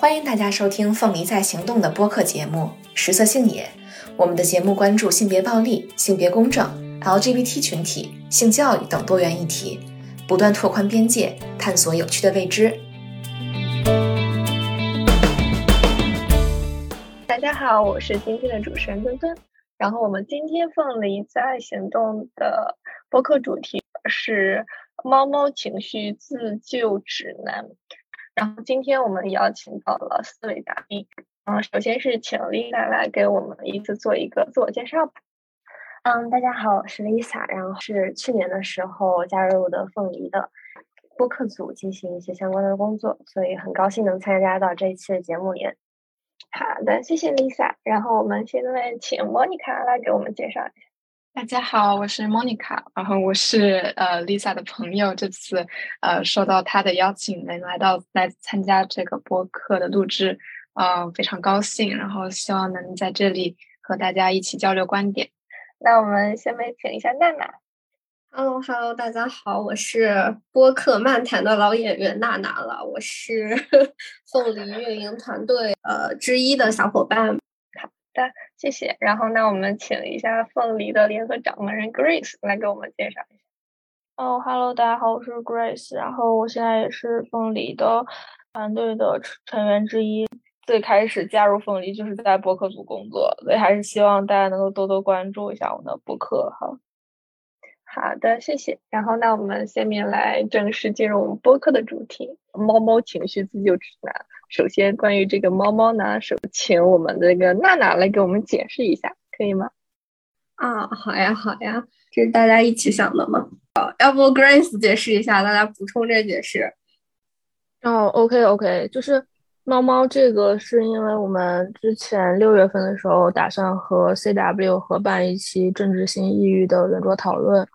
欢迎大家收听《凤梨在行动》的播客节目《食色性也》。我们的节目关注性别暴力、性别公正、LGBT 群体、性教育等多元议题，不断拓宽边界，探索有趣的未知。大家好，我是今天的主持人墩墩。然后我们今天《凤梨在行动》的播客主题是猫猫情绪自救指南。然后今天我们邀请到了四位嘉宾，嗯，首先是请 Lisa 来给我们依次做一个自我介绍。嗯，大家好，我是 Lisa，然后是去年的时候加入的凤梨的播客组进行一些相关的工作，所以很高兴能参加到这一期的节目里。好的，谢谢 Lisa。然后我们现在请 Monica 来给我们介绍一下。大家好，我是 Monica，然后我是呃 Lisa 的朋友，这次呃受到她的邀请能来到来参加这个播客的录制，呃非常高兴，然后希望能在这里和大家一起交流观点。那我们先来请一下娜娜。Hello，Hello，大家好，我是播客漫谈的老演员娜娜了，我是 凤梨运营团队呃之一的小伙伴。谢谢。然后，那我们请一下凤梨的联合掌门人 Grace 来给我们介绍一下。哦，Hello，大家好，我是 Grace。然后，我现在也是凤梨的团队的成员之一。最开始加入凤梨就是在播客组工作，所以还是希望大家能够多多关注一下我们的播客。哈，好的，谢谢。然后，那我们下面来正式进入我们播客的主题——猫猫情绪自救指南。首先，关于这个猫猫呢，首请我们的这个娜娜来给我们解释一下，可以吗？啊，好呀，好呀，这是大家一起想的吗？好，要不 Grace 解释一下，大家补充这解释。哦，OK，OK，就是猫猫这个是因为我们之前六月份的时候打算和 CW 合办一期政治性抑郁的圆桌讨论。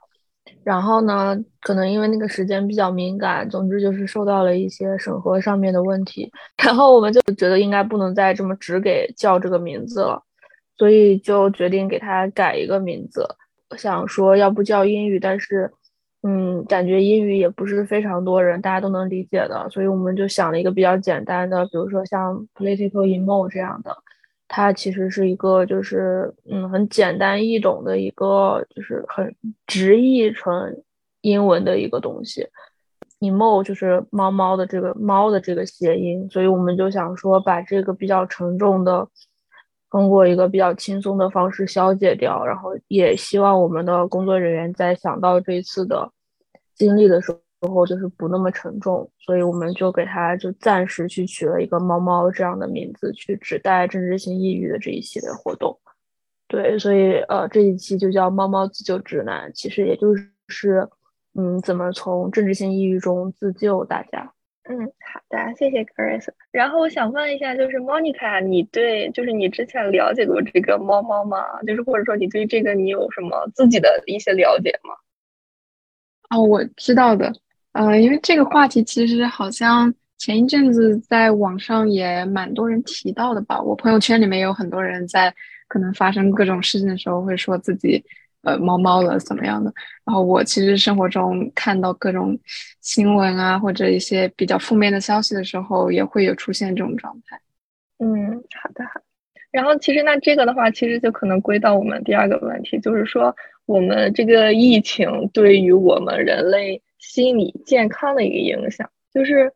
然后呢，可能因为那个时间比较敏感，总之就是受到了一些审核上面的问题。然后我们就觉得应该不能再这么只给叫这个名字了，所以就决定给它改一个名字。想说要不叫英语，但是，嗯，感觉英语也不是非常多人大家都能理解的，所以我们就想了一个比较简单的，比如说像 political emo 这样的。它其实是一个，就是嗯，很简单易懂的一个，就是很直译成英文的一个东西。emo 就是猫猫的这个猫的这个谐音，所以我们就想说把这个比较沉重的，通过一个比较轻松的方式消解掉。然后也希望我们的工作人员在想到这一次的经历的时候候。之后就是不那么沉重，所以我们就给它就暂时去取了一个“猫猫”这样的名字，去指代政治性抑郁的这一系列活动。对，所以呃这一期就叫“猫猫自救指南”，其实也就是嗯怎么从政治性抑郁中自救大家。嗯，好的，谢谢 Grace。然后我想问一下，就是 Monica，你对就是你之前了解过这个猫猫吗？就是或者说你对这个你有什么自己的一些了解吗？哦，我知道的。呃，因为这个话题其实好像前一阵子在网上也蛮多人提到的吧。我朋友圈里面有很多人在可能发生各种事情的时候会说自己呃猫猫了怎么样的。然后我其实生活中看到各种新闻啊或者一些比较负面的消息的时候，也会有出现这种状态。嗯，好的好。然后其实那这个的话，其实就可能归到我们第二个问题，就是说我们这个疫情对于我们人类。心理健康的一个影响，就是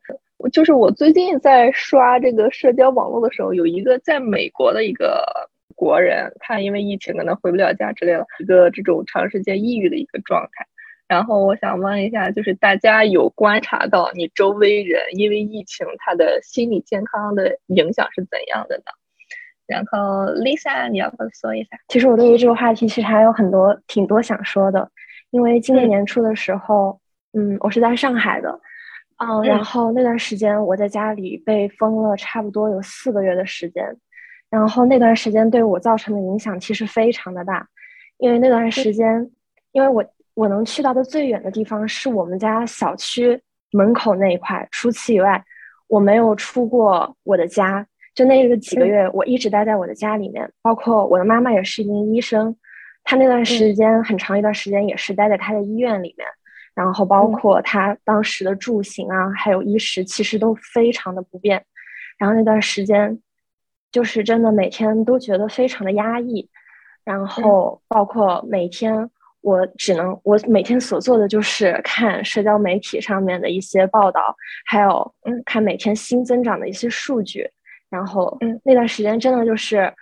就是我最近在刷这个社交网络的时候，有一个在美国的一个国人，他因为疫情可能回不了家之类的，一个这种长时间抑郁的一个状态。然后我想问一下，就是大家有观察到你周围人因为疫情他的心理健康的影响是怎样的呢？然后 Lisa，你要不说一下？其实我对于这个话题其实还有很多挺多想说的，因为今年年初的时候。嗯，我是在上海的，嗯，然后那段时间我在家里被封了差不多有四个月的时间，然后那段时间对我造成的影响其实非常的大，因为那段时间，因为我我能去到的最远的地方是我们家小区门口那一块，除此以外，我没有出过我的家，就那个几个月，我一直待在我的家里面，包括我的妈妈也是一名医生，她那段时间很长一段时间也是待在她的医院里面。然后包括他当时的住行啊，还有衣食，其实都非常的不便。然后那段时间，就是真的每天都觉得非常的压抑，然后包括每天我只能我每天所做的就是看社交媒体上面的一些报道，还有嗯。看每天新增长的一些数据，然后嗯。那段时间真的就是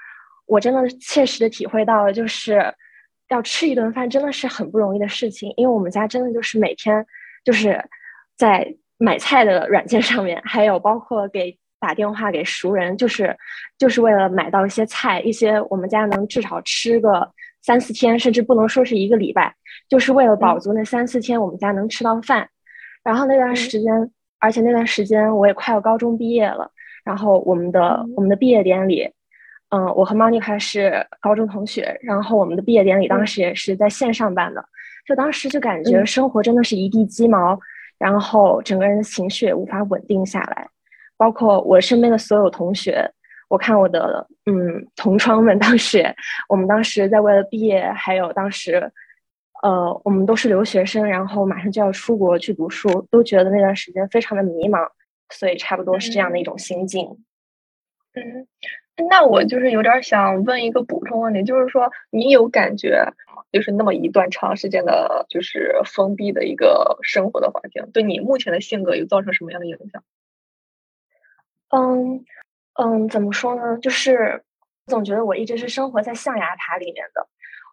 我真的切实的体会到了，就是要吃一顿饭真的是很不容易的事情，因为我们家真的就是每天就是在买菜的软件上面，还有包括给。打电话给熟人，就是就是为了买到一些菜，一些我们家能至少吃个三四天，甚至不能说是一个礼拜，就是为了保足那三四天我们家能吃到饭。然后那段时间，而且那段时间我也快要高中毕业了，然后我们的我们的毕业典礼，嗯，我和 Monica 是高中同学，然后我们的毕业典礼当时也是在线上办的，就当时就感觉生活真的是一地鸡毛，然后整个人的情绪也无法稳定下来。包括我身边的所有同学，我看我的嗯同窗们，当时我们当时在为了毕业，还有当时，呃，我们都是留学生，然后马上就要出国去读书，都觉得那段时间非常的迷茫，所以差不多是这样的一种心境。嗯，那我就是有点想问一个补充问题，就是说你有感觉，就是那么一段长时间的，就是封闭的一个生活的环境，对你目前的性格有造成什么样的影响？嗯嗯，怎么说呢？就是总觉得我一直是生活在象牙塔里面的，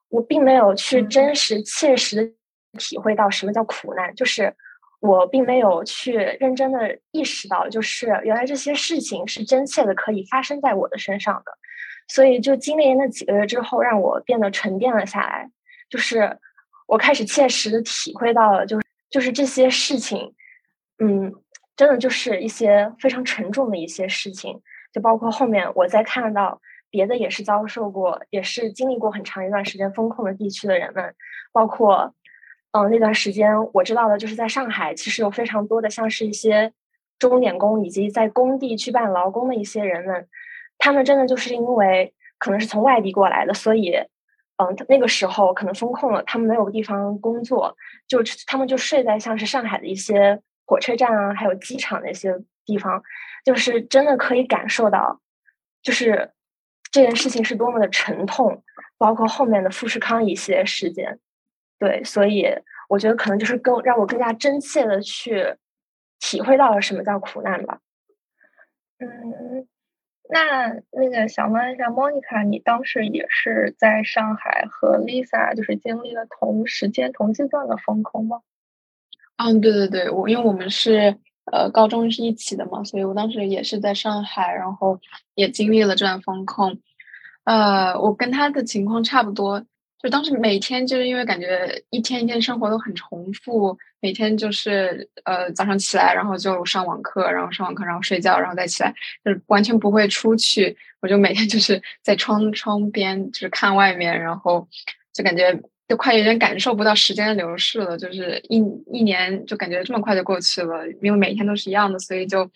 我并没有去真实切实的体会到什么叫苦难，就是我并没有去认真的意识到，就是原来这些事情是真切的可以发生在我的身上的。所以就经历那几个月之后，让我变得沉淀了下来，就是我开始切实的体会到了，就是就是这些事情，嗯。真的就是一些非常沉重的一些事情，就包括后面我在看到别的也是遭受过，也是经历过很长一段时间风控的地区的人们，包括嗯那段时间我知道的就是在上海，其实有非常多的像是一些钟点工以及在工地去办劳工的一些人们，他们真的就是因为可能是从外地过来的，所以嗯那个时候可能风控了，他们没有地方工作，就他们就睡在像是上海的一些。火车站啊，还有机场那些地方，就是真的可以感受到，就是这件事情是多么的沉痛，包括后面的富士康一些事件。对，所以我觉得可能就是更让我更加真切的去体会到了什么叫苦难吧。嗯，那那个想问一下，Monica，你当时也是在上海和 Lisa 就是经历了同时间同阶段的风控吗？嗯，对对对，我因为我们是呃高中是一起的嘛，所以我当时也是在上海，然后也经历了这段风控。呃，我跟他的情况差不多，就当时每天就是因为感觉一天一天生活都很重复，每天就是呃早上起来，然后就上网课，然后上网课然后睡觉，然后再起来，就是完全不会出去。我就每天就是在窗窗边就是看外面，然后就感觉。就快有点感受不到时间的流逝了，就是一一年就感觉这么快就过去了，因为每天都是一样的，所以就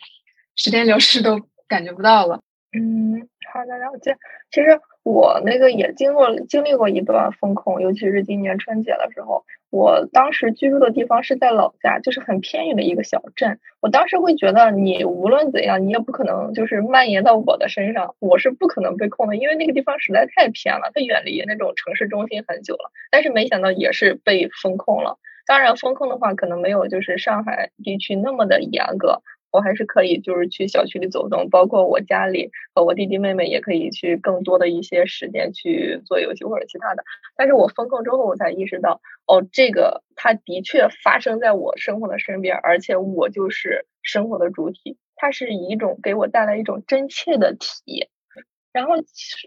时间流逝都感觉不到了。嗯，好的，了解。其实我那个也经过经历过一段风控，尤其是今年春节的时候。我当时居住的地方是在老家，就是很偏远的一个小镇。我当时会觉得，你无论怎样，你也不可能就是蔓延到我的身上，我是不可能被控的，因为那个地方实在太偏了，它远离那种城市中心很久了。但是没想到也是被封控了。当然，封控的话可能没有就是上海地区那么的严格。我还是可以，就是去小区里走动，包括我家里和我弟弟妹妹也可以去更多的一些时间去做游戏或者其他的。但是我封控之后，我才意识到，哦，这个它的确发生在我生活的身边，而且我就是生活的主体，它是以一种给我带来一种真切的体验。然后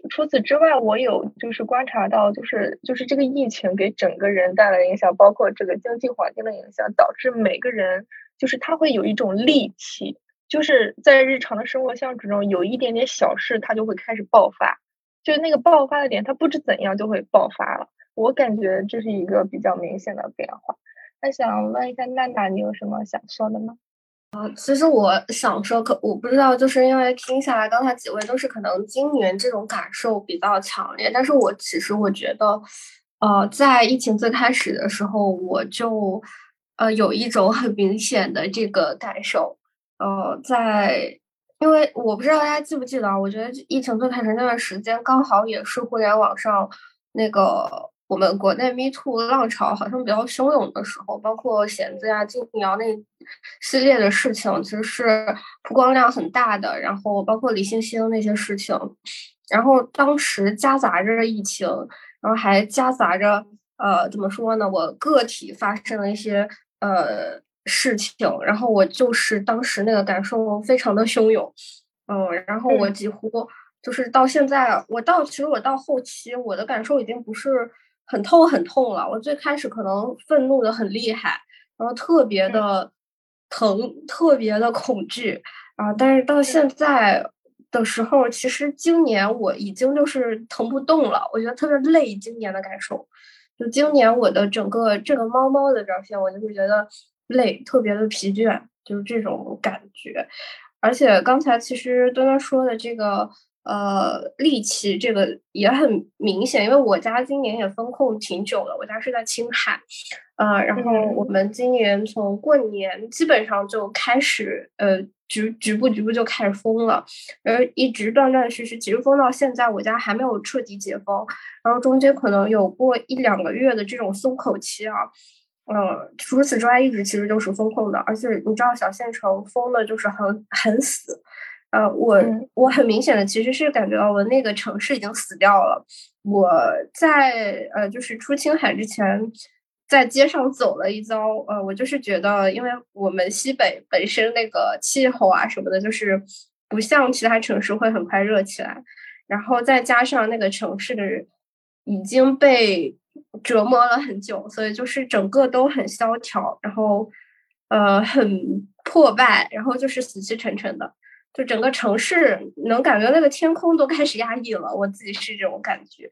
除此之外，我有就是观察到，就是就是这个疫情给整个人带来影响，包括这个经济环境的影响，导致每个人。就是他会有一种戾气，就是在日常的生活相处中，有一点点小事，他就会开始爆发，就是那个爆发的点，他不知怎样就会爆发了。我感觉这是一个比较明显的变化。那想问一下娜娜，你有什么想说的吗？啊，其实我想说，可我不知道，就是因为听下来，刚才几位都是可能今年这种感受比较强烈，但是我其实我觉得，呃，在疫情最开始的时候，我就。呃，有一种很明显的这个感受，呃，在因为我不知道大家记不记得啊，我觉得疫情最开始那段时间，刚好也是互联网上那个我们国内 Me Too 浪潮好像比较汹涌的时候，包括弦子呀、金瑶那系列的事情，其实是曝光量很大的。然后包括李星星那些事情，然后当时夹杂着疫情，然后还夹杂着呃，怎么说呢？我个体发生了一些呃。事情，然后我就是当时那个感受非常的汹涌，嗯，然后我几乎就是到现在，我到其实我到后期，我的感受已经不是很痛很痛了。我最开始可能愤怒的很厉害，然后特别的疼，特别的恐惧啊，但是到现在的时候，其实今年我已经就是疼不动了，我觉得特别累。今年的感受，就今年我的整个这个猫猫的表现，我就会觉得。累，特别的疲倦，就是这种感觉。而且刚才其实端端说的这个，呃，戾气这个也很明显，因为我家今年也封控挺久了，我家是在青海，呃，然后我们今年从过年基本上就开始，呃，局局部局部就开始封了，而一直断断续续，其实封到现在，我家还没有彻底解封，然后中间可能有过一两个月的这种松口期啊。嗯，除此之外，一直其实都是封控的，而且你知道，小县城封的就是很很死。呃，我我很明显的其实是感觉到我那个城市已经死掉了。我在呃，就是出青海之前，在街上走了一遭，呃，我就是觉得，因为我们西北本身那个气候啊什么的，就是不像其他城市会很快热起来，然后再加上那个城市的人已经被。折磨了很久，所以就是整个都很萧条，然后呃很破败，然后就是死气沉沉的，就整个城市能感觉那个天空都开始压抑了。我自己是这种感觉。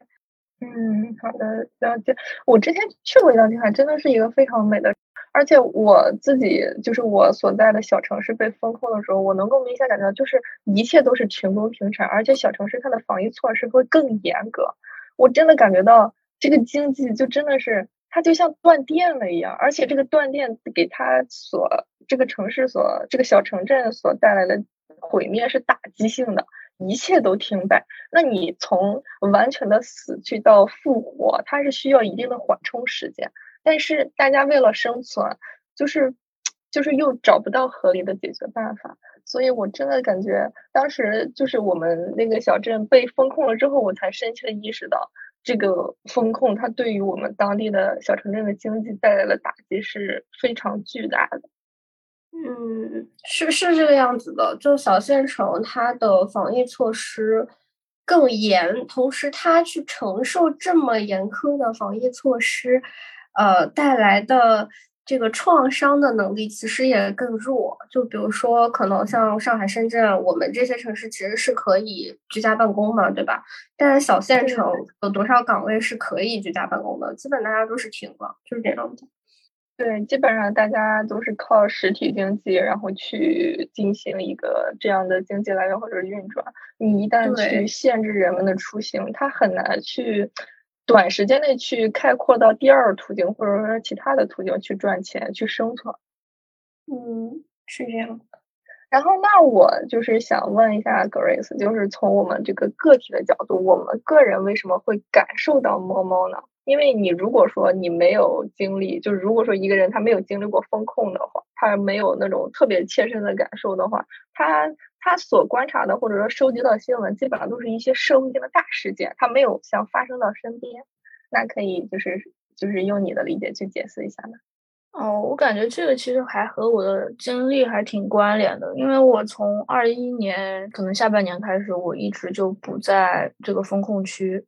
嗯，好的，了解。我之前去过一趟青海，真的是一个非常美的，而且我自己就是我所在的小城市被封控的时候，我能够明显感觉到，就是一切都是停工停产，而且小城市它的防疫措施会更严格。我真的感觉到。这个经济就真的是，它就像断电了一样，而且这个断电给它所这个城市所这个小城镇所带来的毁灭是打击性的，一切都停摆。那你从完全的死去到复活，它是需要一定的缓冲时间。但是大家为了生存，就是就是又找不到合理的解决办法，所以我真的感觉当时就是我们那个小镇被封控了之后，我才深切的意识到。这个风控，它对于我们当地的小城镇的经济带来的打击是非常巨大的。嗯，是是这个样子的。就小县城，它的防疫措施更严，同时它去承受这么严苛的防疫措施，呃，带来的。这个创伤的能力其实也更弱，就比如说，可能像上海、深圳，我们这些城市其实是可以居家办公嘛，对吧？但是小县城有多少岗位是可以居家办公的？基本大家都是停了，就是这样子。对，基本上大家都是靠实体经济，然后去进行一个这样的经济来源或者运转。你一旦去限制人们的出行，它很难去。短时间内去开阔到第二途径，或者说其他的途径去赚钱、去生存。嗯，是这样。然后，那我就是想问一下 Grace，就是从我们这个个体的角度，我们个人为什么会感受到猫猫呢？因为你如果说你没有经历，就是如果说一个人他没有经历过风控的话，他没有那种特别切身的感受的话，他。他所观察的或者说收集到新闻，基本上都是一些社会性的大事件，他没有像发生到身边。那可以就是就是用你的理解去解释一下呢？哦，我感觉这个其实还和我的经历还挺关联的，因为我从二一年可能下半年开始，我一直就不在这个风控区，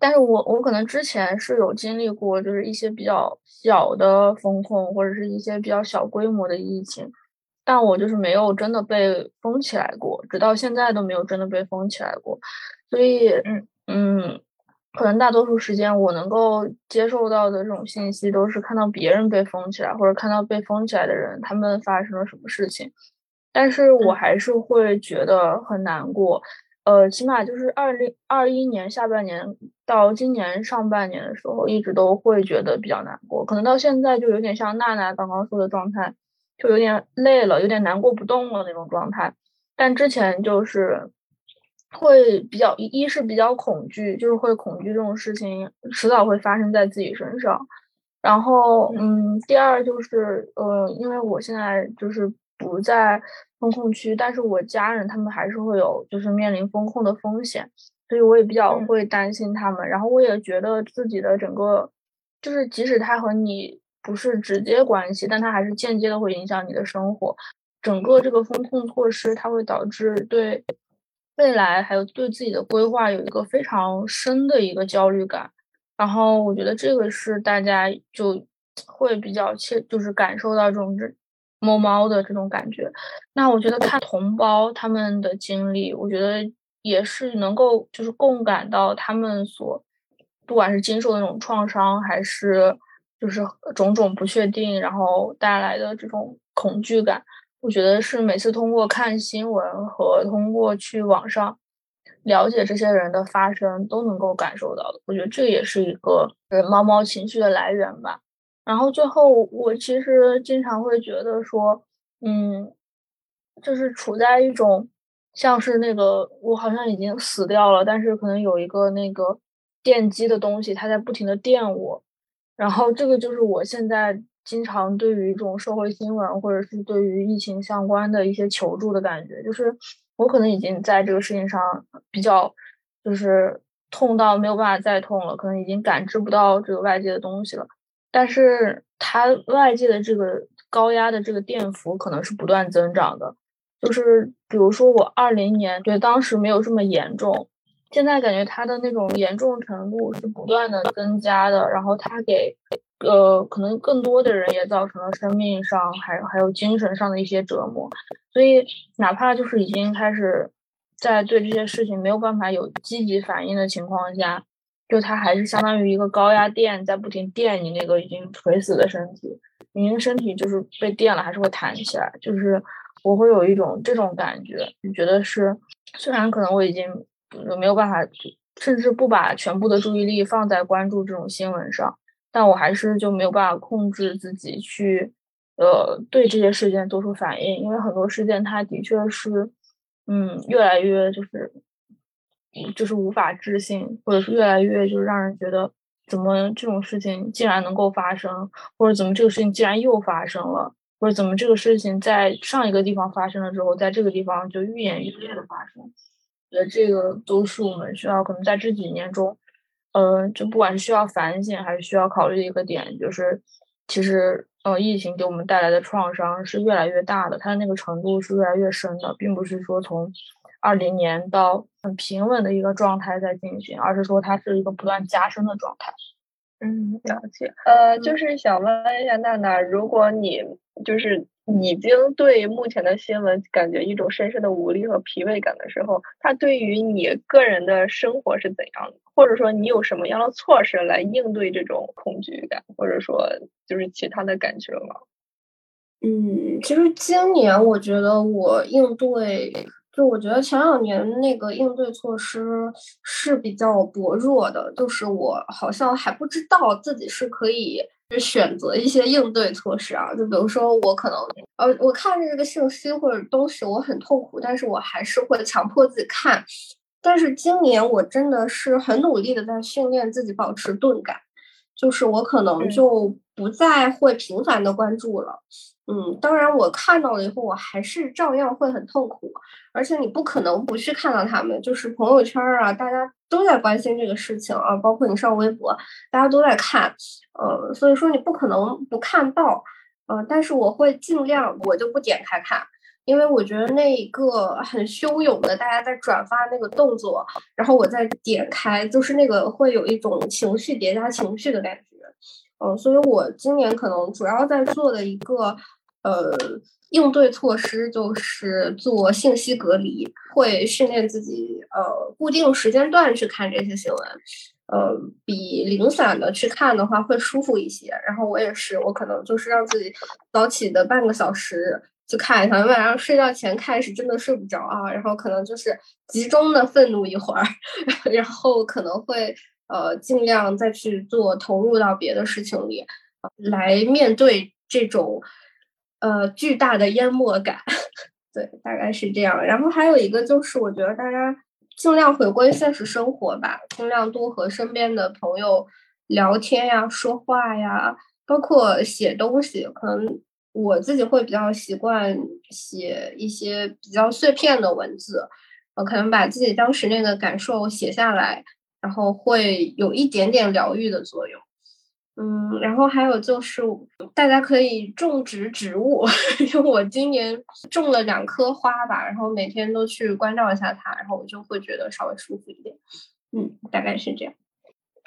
但是我我可能之前是有经历过，就是一些比较小的风控或者是一些比较小规模的疫情。但我就是没有真的被封起来过，直到现在都没有真的被封起来过，所以，嗯嗯，可能大多数时间我能够接受到的这种信息，都是看到别人被封起来，或者看到被封起来的人他们发生了什么事情，但是我还是会觉得很难过，呃，起码就是二零二一年下半年到今年上半年的时候，一直都会觉得比较难过，可能到现在就有点像娜娜刚刚说的状态。就有点累了，有点难过不动了那种状态，但之前就是会比较一是比较恐惧，就是会恐惧这种事情迟早会发生在自己身上。然后，嗯，第二就是，呃，因为我现在就是不在风控区，但是我家人他们还是会有就是面临风控的风险，所以我也比较会担心他们。然后我也觉得自己的整个，就是即使他和你不是直接关系，但他还是间接的会影响你的生活。整个这个风控措施，它会导致对未来还有对自己的规划有一个非常深的一个焦虑感。然后我觉得这个是大家就会比较切，就是感受到这种这摸猫的这种感觉。那我觉得看同胞他们的经历，我觉得也是能够就是共感到他们所不管是经受的那种创伤，还是就是种种不确定，然后带来的这种恐惧感。我觉得是每次通过看新闻和通过去网上。了解这些人的发生都能够感受到的，我觉得这也是一个猫猫情绪的来源吧。然后最后，我其实经常会觉得说，嗯，就是处在一种像是那个我好像已经死掉了，但是可能有一个那个电击的东西，它在不停的电我。然后这个就是我现在经常对于这种社会新闻或者是对于疫情相关的一些求助的感觉，就是。我可能已经在这个事情上比较，就是痛到没有办法再痛了，可能已经感知不到这个外界的东西了。但是它外界的这个高压的这个电伏可能是不断增长的。就是比如说我二零年对当时没有这么严重，现在感觉它的那种严重程度是不断的增加的。然后它给呃可能更多的人也造成了生命上还还有精神上的一些折磨。所以，哪怕就是已经开始在对这些事情没有办法有积极反应的情况下，就它还是相当于一个高压电在不停电你那个已经垂死的身体，你的身体就是被电了，还是会弹起来。就是我会有一种这种感觉，就觉得是虽然可能我已经没有办法，甚至不把全部的注意力放在关注这种新闻上，但我还是就没有办法控制自己去。呃，对这些事件做出反应，因为很多事件它的确是，嗯，越来越就是，就是无法置信，或者是越来越就是让人觉得，怎么这种事情竟然能够发生，或者怎么这个事情竟然又发生了，或者怎么这个事情在上一个地方发生了之后，在这个地方就愈演愈烈的发生，我觉得这个都是我们需要可能在这几年中，嗯，就不管是需要反省还是需要考虑的一个点，就是其实。呃，疫情给我们带来的创伤是越来越大的，它的那个程度是越来越深的，并不是说从二零年到很平稳的一个状态在进行，而是说它是一个不断加深的状态。嗯，了解。呃，就是想问一下娜娜，如果你就是已经对目前的新闻感觉一种深深的无力和疲惫感的时候，它对于你个人的生活是怎样的？或者说你有什么样的措施来应对这种恐惧感，或者说就是其他的感觉吗？嗯，其实今年我觉得我应对。就我觉得前两年那个应对措施是比较薄弱的，就是我好像还不知道自己是可以选择一些应对措施啊。就比如说我可能呃，我看着这个信息或者东西我很痛苦，但是我还是会强迫自己看。但是今年我真的是很努力的在训练自己保持钝感，就是我可能就不再会频繁的关注了。嗯，当然，我看到了以后，我还是照样会很痛苦。而且你不可能不去看到他们，就是朋友圈啊，大家都在关心这个事情啊，包括你上微博，大家都在看，呃，所以说你不可能不看到，呃，但是我会尽量，我就不点开看，因为我觉得那一个很汹涌的大家在转发那个动作，然后我再点开，就是那个会有一种情绪叠加情绪的感觉，嗯，所以我今年可能主要在做的一个。呃，应对措施就是做信息隔离，会训练自己呃固定时间段去看这些新闻，呃，比零散的去看的话会舒服一些。然后我也是，我可能就是让自己早起的半个小时去看一下，晚上睡觉前看是真的睡不着啊。然后可能就是集中的愤怒一会儿，然后可能会呃尽量再去做投入到别的事情里，来面对这种。呃，巨大的淹没感，对，大概是这样。然后还有一个就是，我觉得大家尽量回归现实生活吧，尽量多和身边的朋友聊天呀、说话呀，包括写东西。可能我自己会比较习惯写一些比较碎片的文字，我，可能把自己当时那个感受写下来，然后会有一点点疗愈的作用。嗯，然后还有就是，大家可以种植植物，因为我今年种了两棵花吧，然后每天都去关照一下它，然后我就会觉得稍微舒服一点。嗯，大概是这样。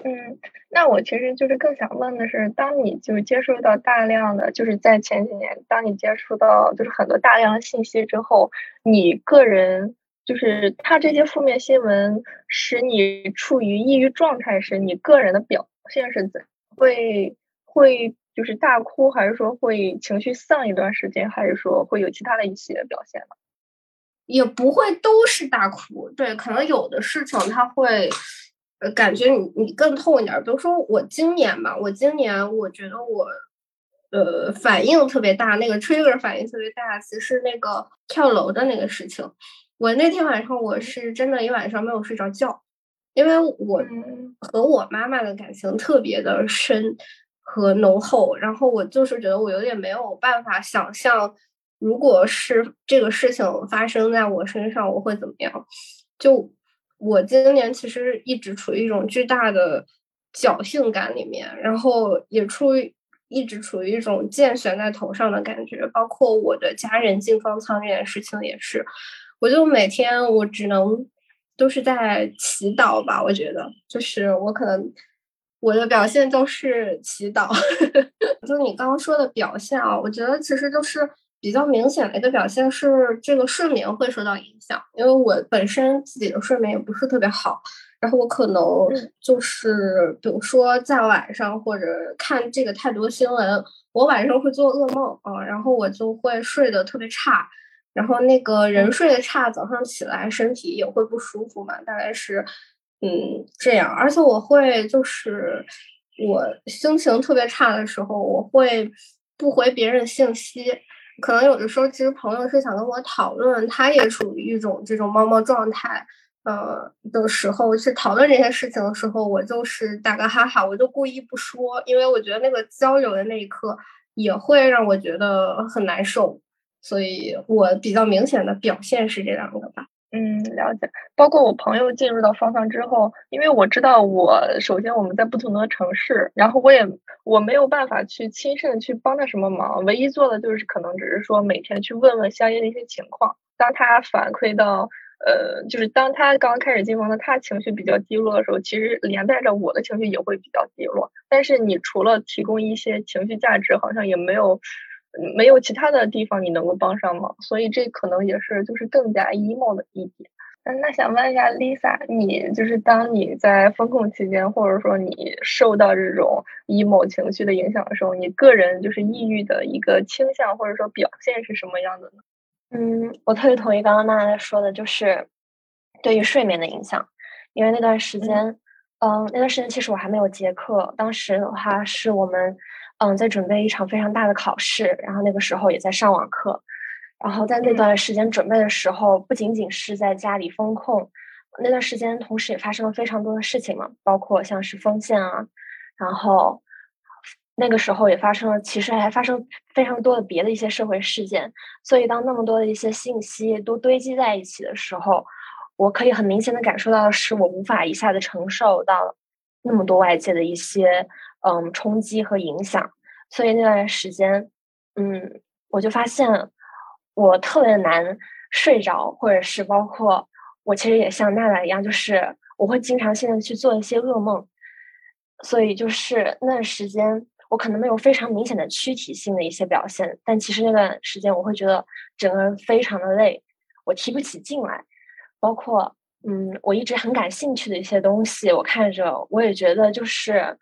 嗯，那我其实就是更想问的是，当你就是接触到大量的，就是在前几年，当你接触到就是很多大量的信息之后，你个人就是他这些负面新闻使你处于抑郁状态时，你个人的表现是怎？会会就是大哭，还是说会情绪丧一段时间，还是说会有其他的一些表现呢？也不会都是大哭，对，可能有的事情他会，呃，感觉你你更痛一点。比如说我今年吧，我今年我觉得我，呃，反应特别大，那个 trigger 反应特别大，其实那个跳楼的那个事情，我那天晚上我是真的一晚上没有睡着觉。因为我和我妈妈的感情特别的深和浓厚，然后我就是觉得我有点没有办法想象，如果是这个事情发生在我身上，我会怎么样？就我今年其实一直处于一种巨大的侥幸感里面，然后也处于一直处于一种剑悬在头上的感觉，包括我的家人进方舱这件事情也是，我就每天我只能。都是在祈祷吧，我觉得，就是我可能我的表现都是祈祷。就你刚刚说的表现啊，我觉得其实就是比较明显的一个表现是这个睡眠会受到影响，因为我本身自己的睡眠也不是特别好，然后我可能就是比如说在晚上或者看这个太多新闻，我晚上会做噩梦啊，然后我就会睡得特别差。然后那个人睡得差，早上起来身体也会不舒服嘛，大概是，嗯，这样。而且我会就是我心情特别差的时候，我会不回别人信息。可能有的时候，其实朋友是想跟我讨论，他也处于一种这种猫猫状态，呃的时候，去讨论这些事情的时候，我就是打个哈哈，我就故意不说，因为我觉得那个交流的那一刻也会让我觉得很难受。所以我比较明显的表现是这两个吧。嗯，了解。包括我朋友进入到方舱之后，因为我知道我首先我们在不同的城市，然后我也我没有办法去亲身去帮他什么忙，唯一做的就是可能只是说每天去问问相应的一些情况。当他反馈到呃，就是当他刚开始进房的，他情绪比较低落的时候，其实连带着我的情绪也会比较低落。但是你除了提供一些情绪价值，好像也没有。没有其他的地方你能够帮上忙，所以这可能也是就是更加 emo 的一点。嗯，那想问一下 Lisa，你就是当你在风控期间，或者说你受到这种 emo 情绪的影响的时候，你个人就是抑郁的一个倾向或者说表现是什么样的呢？嗯，我特别同意刚刚娜娜说的，就是对于睡眠的影响，因为那段时间，嗯，那段时间其实我还没有结课，当时的话是我们。嗯，在准备一场非常大的考试，然后那个时候也在上网课，然后在那段时间准备的时候，不仅仅是在家里风控，那段时间同时也发生了非常多的事情嘛，包括像是封线啊，然后那个时候也发生了，其实还发生非常多的别的一些社会事件，所以当那么多的一些信息都堆积在一起的时候，我可以很明显的感受到的是，我无法一下子承受到那么多外界的一些。嗯，冲击和影响，所以那段时间，嗯，我就发现我特别难睡着，或者是包括我其实也像娜娜一样，就是我会经常性的去做一些噩梦，所以就是那段时间，我可能没有非常明显的躯体性的一些表现，但其实那段时间我会觉得整个人非常的累，我提不起劲来，包括嗯，我一直很感兴趣的一些东西，我看着我也觉得就是。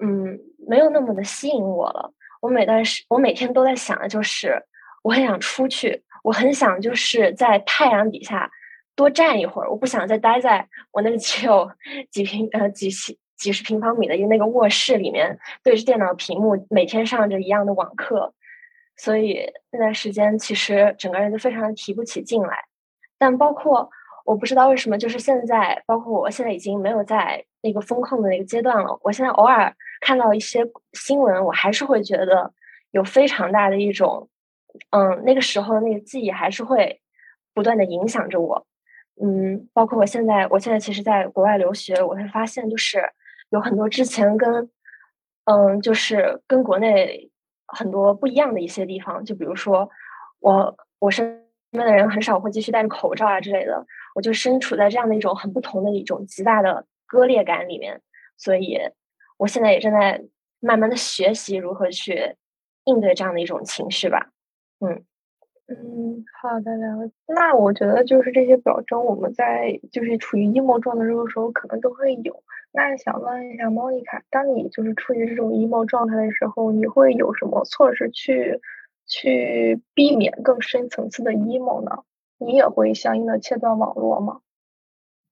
嗯，没有那么的吸引我了。我每段时，我每天都在想的就是，我很想出去，我很想就是在太阳底下多站一会儿，我不想再待在我那个只有 几平呃几几几十平方米的一个那个卧室里面，对着电脑屏幕每天上着一样的网课。所以那段时间其实整个人就非常的提不起劲来。但包括我不知道为什么，就是现在，包括我现在已经没有在那个风控的那个阶段了。我现在偶尔看到一些新闻，我还是会觉得有非常大的一种，嗯，那个时候的那个记忆还是会不断的影响着我。嗯，包括我现在，我现在其实在国外留学，我会发现就是有很多之前跟，嗯，就是跟国内很多不一样的一些地方，就比如说我我身边的人很少会继续戴着口罩啊之类的，我就身处在这样的一种很不同的一种极大的割裂感里面，所以我现在也正在慢慢的学习如何去应对这样的一种情绪吧，嗯。嗯，好的，了解。那我觉得就是这些表征，我们在就是处于 emo 状态的时候，可能都会有。那想问一下莫妮卡，当你就是处于这种 emo 状态的时候，你会有什么措施去去避免更深层次的 emo 呢？你也会相应的切断网络吗？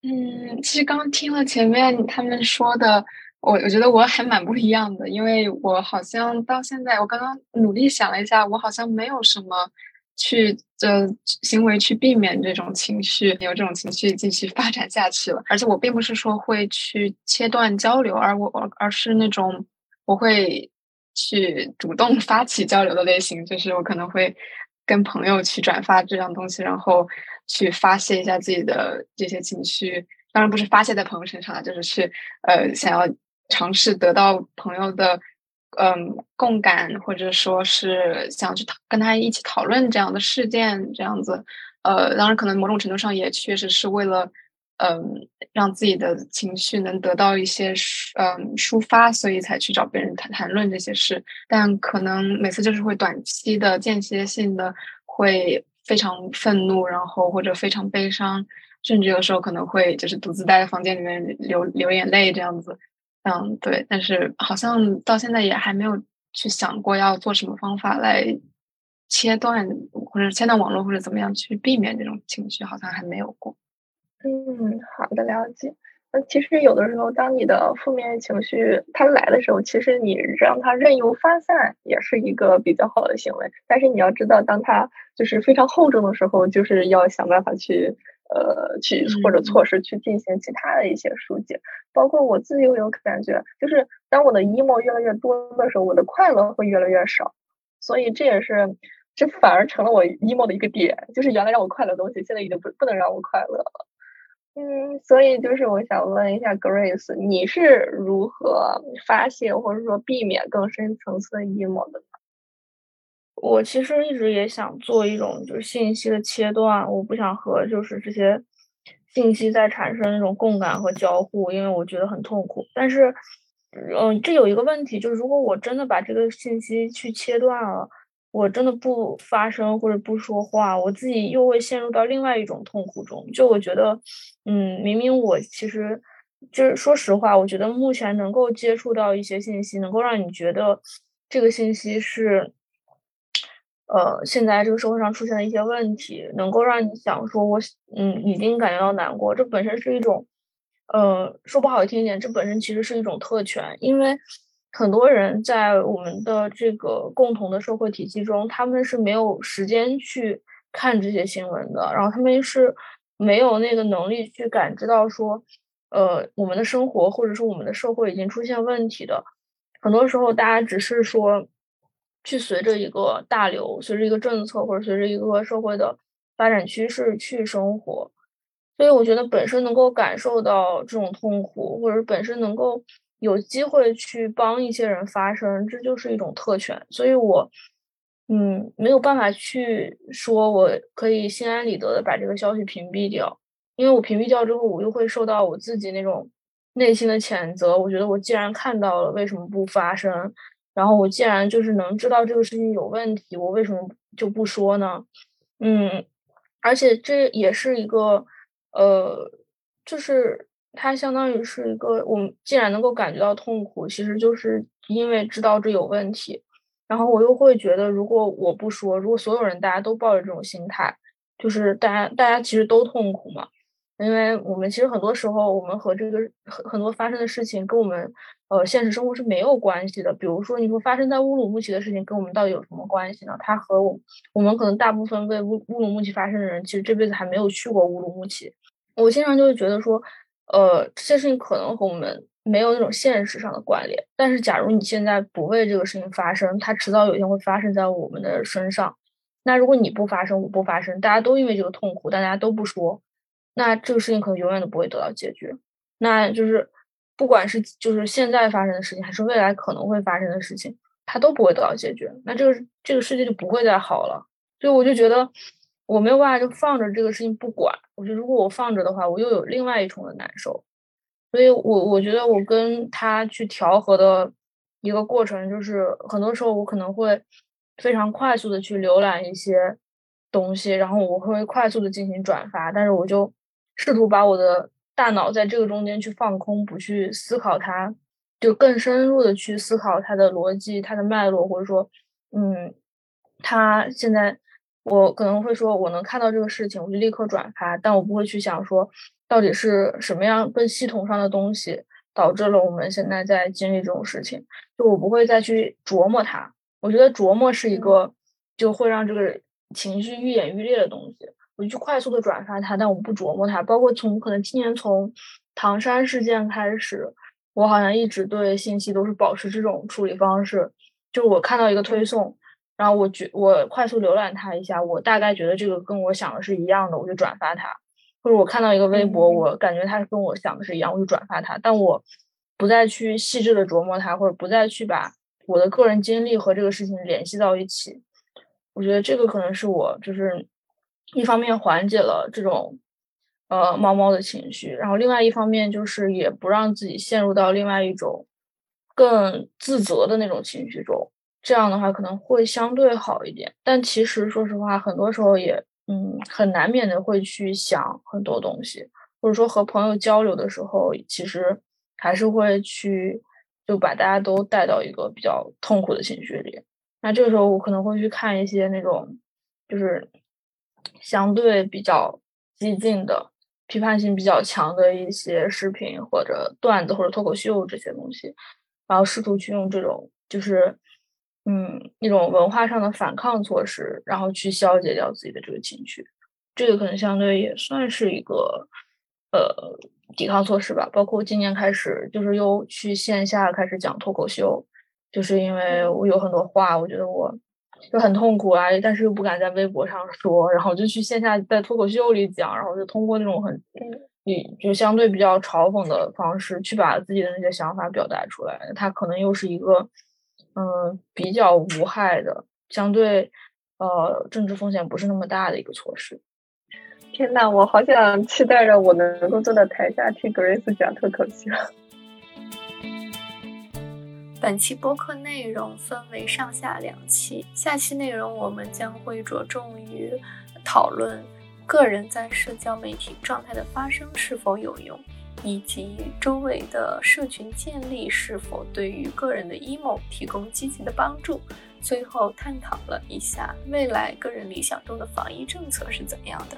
嗯，其实刚刚听了前面他们说的，我我觉得我还蛮不一样的，因为我好像到现在，我刚刚努力想了一下，我好像没有什么。去的行为去避免这种情绪，有这种情绪继续 发展下去了。而且我并不是说会去切断交流，而我而是那种我会去主动 发起交流的类型，就是我可能会跟朋友去转发这样东西，然后去发泄一下自己的这些情绪。当然不是发泄在朋友身上，就是去呃想要尝试得到朋友的。嗯，共感或者说是想去讨跟他一起讨论这样的事件，这样子，呃，当然可能某种程度上也确实是为了，嗯，让自己的情绪能得到一些嗯抒发，所以才去找别人谈谈论这些事。但可能每次就是会短期的、间歇性的，会非常愤怒，然后或者非常悲伤，甚至有时候可能会就是独自待在房间里面流流眼泪这样子。嗯，对，但是好像到现在也还没有去想过要做什么方法来切断或者切断网络或者怎么样去避免这种情绪，好像还没有过。嗯，好的，了解。那其实有的时候，当你的负面情绪它来的时候，其实你让它任由发散也是一个比较好的行为。但是你要知道，当它就是非常厚重的时候，就是要想办法去。呃，去或者措施去进行其他的一些疏解，包括我自己有感觉，就是当我的 emo 越来越多的时候，我的快乐会越来越少，所以这也是这反而成了我 emo 的一个点，就是原来让我快乐的东西，现在已经不不能让我快乐了。嗯，所以就是我想问一下 Grace，你是如何发泄或者说避免更深层次的 emo 的？我其实一直也想做一种就是信息的切断，我不想和就是这些信息再产生那种共感和交互，因为我觉得很痛苦。但是，嗯，这有一个问题，就是如果我真的把这个信息去切断了，我真的不发声或者不说话，我自己又会陷入到另外一种痛苦中。就我觉得，嗯，明明我其实就是说实话，我觉得目前能够接触到一些信息，能够让你觉得这个信息是。呃，现在这个社会上出现的一些问题，能够让你想说，我嗯，已经感觉到难过，这本身是一种，呃，说不好听一点，这本身其实是一种特权，因为很多人在我们的这个共同的社会体系中，他们是没有时间去看这些新闻的，然后他们是没有那个能力去感知到说，呃，我们的生活或者说我们的社会已经出现问题的，很多时候大家只是说。去随着一个大流，随着一个政策，或者随着一个社会的发展趋势去生活，所以我觉得本身能够感受到这种痛苦，或者本身能够有机会去帮一些人发声，这就是一种特权。所以我，嗯，没有办法去说我可以心安理得的把这个消息屏蔽掉，因为我屏蔽掉之后，我又会受到我自己那种内心的谴责。我觉得我既然看到了，为什么不发声？然后我既然就是能知道这个事情有问题，我为什么就不说呢？嗯，而且这也是一个，呃，就是它相当于是一个，我们既然能够感觉到痛苦，其实就是因为知道这有问题。然后我又会觉得，如果我不说，如果所有人大家都抱着这种心态，就是大家大家其实都痛苦嘛。因为我们其实很多时候，我们和这个很很多发生的事情跟我们呃现实生活是没有关系的。比如说，你说发生在乌鲁木齐的事情跟我们到底有什么关系呢？它和我我们可能大部分为乌乌鲁木齐发生的人，其实这辈子还没有去过乌鲁木齐。我经常就会觉得说，呃，这些事情可能和我们没有那种现实上的关联。但是，假如你现在不为这个事情发生，它迟早有一天会发生在我们的身上。那如果你不发生，我不发生，大家都因为这个痛苦，大家都不说。那这个事情可能永远都不会得到解决，那就是不管是就是现在发生的事情，还是未来可能会发生的事情，它都不会得到解决。那这个这个世界就不会再好了。所以我就觉得我没有办法就放着这个事情不管。我觉得如果我放着的话，我又有另外一重的难受。所以我我觉得我跟他去调和的一个过程，就是很多时候我可能会非常快速的去浏览一些东西，然后我会快速的进行转发，但是我就。试图把我的大脑在这个中间去放空，不去思考它，就更深入的去思考它的逻辑、它的脉络，或者说，嗯，它现在我可能会说，我能看到这个事情，我就立刻转发，但我不会去想说，到底是什么样更系统上的东西导致了我们现在在经历这种事情，就我不会再去琢磨它。我觉得琢磨是一个就会让这个情绪愈演愈烈的东西。我就去快速的转发它，但我不琢磨它。包括从可能今年从唐山事件开始，我好像一直对信息都是保持这种处理方式。就是我看到一个推送，然后我觉我快速浏览它一下，我大概觉得这个跟我想的是一样的，我就转发它。或者我看到一个微博，我感觉它跟我想的是一样，我就转发它。但我不再去细致的琢磨它，或者不再去把我的个人经历和这个事情联系到一起。我觉得这个可能是我就是。一方面缓解了这种，呃猫猫的情绪，然后另外一方面就是也不让自己陷入到另外一种更自责的那种情绪中，这样的话可能会相对好一点。但其实说实话，很多时候也嗯很难免的会去想很多东西，或者说和朋友交流的时候，其实还是会去就把大家都带到一个比较痛苦的情绪里。那这个时候我可能会去看一些那种就是。相对比较激进的、批判性比较强的一些视频或者段子或者脱口秀这些东西，然后试图去用这种就是嗯那种文化上的反抗措施，然后去消解掉自己的这个情绪。这个可能相对也算是一个呃抵抗措施吧。包括今年开始，就是又去线下开始讲脱口秀，就是因为我有很多话，我觉得我。就很痛苦啊，但是又不敢在微博上说，然后就去线下在脱口秀里讲，然后就通过那种很，你就相对比较嘲讽的方式去把自己的那些想法表达出来。他可能又是一个，嗯，比较无害的，相对呃政治风险不是那么大的一个措施。天呐，我好想期待着我能够坐在台下听 Grace 讲脱口秀。本期播客内容分为上下两期，下期内容我们将会着重于讨论个人在社交媒体状态的发生是否有用，以及周围的社群建立是否对于个人的 emo 提供积极的帮助。最后探讨了一下未来个人理想中的防疫政策是怎么样的。